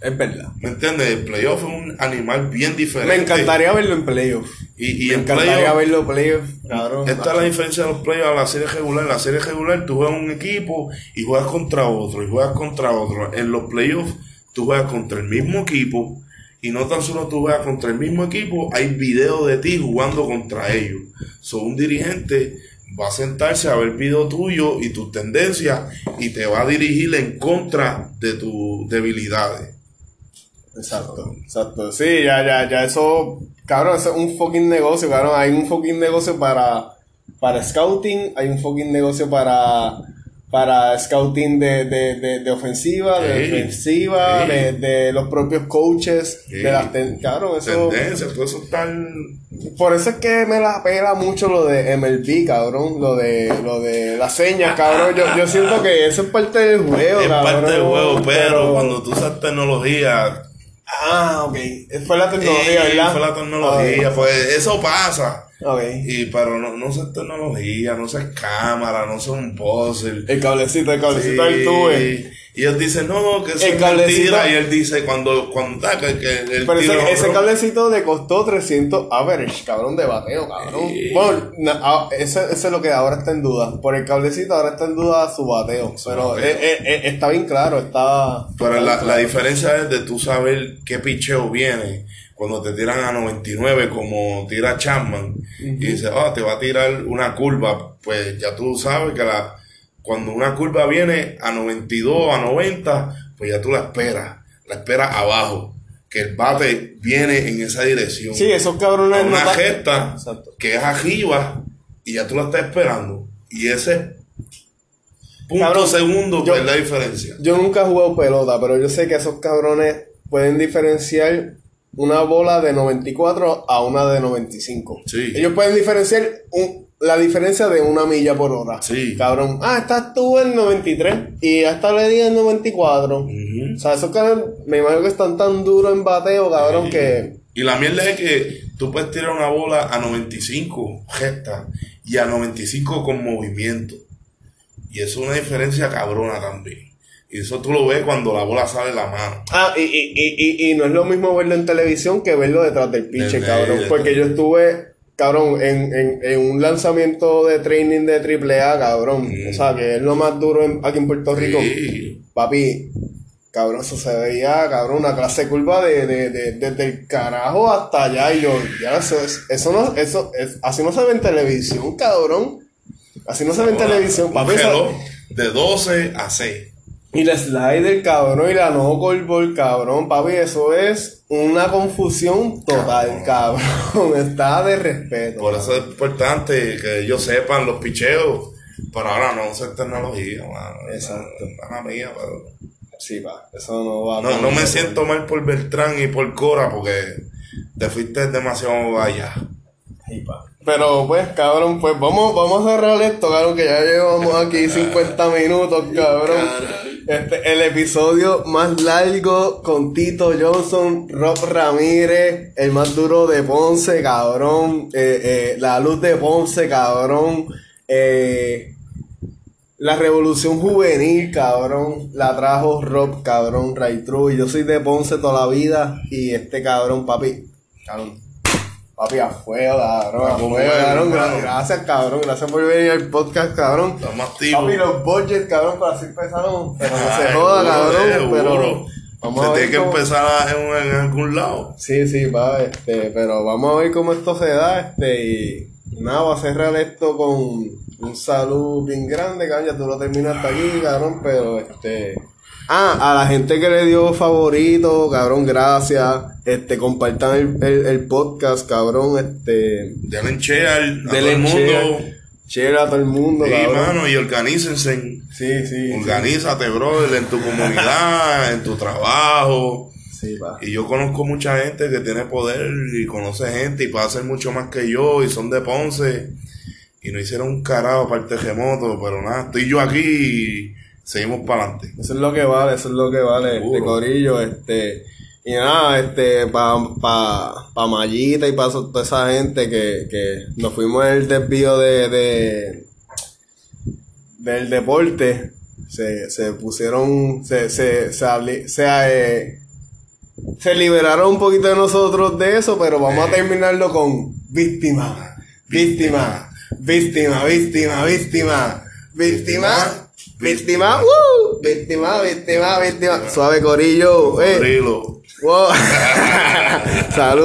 Es verdad. ¿Me entiendes? El playoff es un animal bien diferente. Me encantaría verlo en playoff. Y, y Me en encantaría playoff, verlo en playoff, cabrón. esta es la diferencia de los playoffs a la serie regular. En la serie regular tú juegas un equipo y juegas contra otro y juegas contra otro. En los playoffs tú juegas contra el mismo equipo y no tan solo tú juegas contra el mismo equipo, hay videos de ti jugando contra ellos. So, un dirigente va a sentarse a ver video tuyo y tus tendencias y te va a dirigir en contra de tus debilidades. Exacto, exacto. Sí, ya, ya, ya, eso, cabrón, eso es un fucking negocio, cabrón. Hay un fucking negocio para, para scouting, hay un fucking negocio para, para scouting de, de, de, de ofensiva, de defensiva, de, de los propios coaches, de las, ten- cabrón, eso, Tendencias, todo eso en- por eso es que me la pela mucho lo de MLB, cabrón, lo de, lo de las señas, cabrón. Yo, yo siento que eso es parte del juego, es cabrón. parte del juego, pero, cuando tú usas tecnología, Ah, ok. Fue la tecnología, Sí, ¿verdad? fue la tecnología, pues eso pasa. Ok. Y, pero no, no es tecnología, no es cámara, no es un puzzle. El cablecito, el cablecito Sí. del tuve. Y él dice, no, que eso El es cablecito- mentira. Y él dice, cuando, cuando ah, que, que el Pero tiro ese, ese cablecito le costó 300 average, cabrón, de bateo, cabrón. Bueno, na- ah, eso, eso es lo que ahora está en duda. Por el cablecito ahora está en duda su bateo. pero bateo. eh, eh, eh, está bien claro, está... Pero la, la diferencia es de tú saber qué picheo viene cuando te tiran a 99 como tira Chapman y dice, ah, te va a tirar una curva, pues ya tú sabes que la cuando una curva viene a 92, a 90, pues ya tú la esperas, la esperas abajo, que el bate viene en esa dirección. Sí, esos cabrones... A una no ta- gesta Exacto. que es arriba y ya tú la estás esperando. Y ese punto Cabrón, segundo yo- es la diferencia. Yo nunca he jugado pelota, pero yo sé que esos cabrones pueden diferenciar una bola de 94 a una de 95. Sí. Ellos pueden diferenciar un- la diferencia de una milla por hora. Sí. Cabrón. Ah, estás tú en 93 y esta le di en 94. Ujú. O sea, esos cabrones me imagino que están tan duros en bateo, cabrón, que... Y la mierda es que tú puedes tirar una bola a 95 recta y a 95 con movimiento. Y eso es una diferencia cabrona también. Y eso tú lo ves cuando la bola sale de la mano. Ah, y, y, y, y, no es lo mismo verlo en televisión que verlo detrás del Desde- cabrón. desde- Porque yo estuve, cabrón, en, en, en un lanzamiento de training de AAA, cabrón. Mm. O sea, que es lo más duro en- aquí en Puerto Rico. Sí. Papi, cabrón, eso se veía, cabrón, una clase de curva de, de, de, desde el carajo hasta allá. Y yo, ya eso, es- eso no, eso, es, así no se ve en televisión, cabrón. Así no se ve en televisión, papi. de 12 a 6. Y la slider, cabrón, y la no ball, cabrón, papi, eso es una confusión total, cabrón. Está de respeto. Por eso es importante que ellos sepan los picheos. Pero ahora no usar tecnología, mano. Exacto. Pana mía, pero. Sí, pa, eso no va a No, no me siento mal por Beltrán y por Cora porque te fuiste demasiado allá. Sí, pa. Pero pues, cabrón, pues vamos, vamos a cerrar esto, cabrón, que ya llevamos aquí 50 minutos, cabrón. Este, el episodio más largo con Tito Johnson, Rob Ramírez, el más duro de Ponce, cabrón. Eh, eh, la luz de Ponce, cabrón. Eh, la revolución juvenil, cabrón, la trajo Rob, cabrón, Ray True. Yo soy de Ponce toda la vida y este cabrón, papi, cabrón, papi, cabrón, cabrón. hermano. Gracias, cabrón, gracias por venir al podcast, cabrón. Estamos activos. Papi, los budgets, cabrón, para así empezaron, pero no se joda, cabrón, pero seguro. vamos Se a tiene que empezar a- en, algún lado. Sí, sí, va, este, pero vamos a ver cómo esto se da, este, y nada, va a cerrar esto con un salud bien grande, cabrón, ya tú lo terminaste aquí, cabrón, pero este... Ah, a la gente que le dio favorito, cabrón, gracias, este, compartan el, el, el podcast, cabrón, este... Denle share a todo denle el mundo. share, a todo el mundo, cabrón. mano, y organícense. Sí, sí. Organízate, brother, en tu comunidad, en tu trabajo. Sí, va. Y yo conozco mucha gente que tiene poder y conoce gente y puede hacer mucho más que yo y son de Ponce y no hicieron un carajo para el terremoto, pero nada, estoy yo aquí y seguimos para adelante. Eso es lo que vale, eso es lo que vale, este Seguro. corillo, este, y nada, este, pa, pa, pa Mayita y pa so- toda esa gente que, que nos fuimos en el desvío de, de, del deporte, se, se pusieron, se, se, se, se, eh, se liberaron un poquito de nosotros de eso, pero vamos a terminarlo con víctima, víctima, víctima, víctima, víctima, víctima, víctima, uh, víctima, víctima, víctima. Suave corillo, eh. Rilo. Wow. Salud.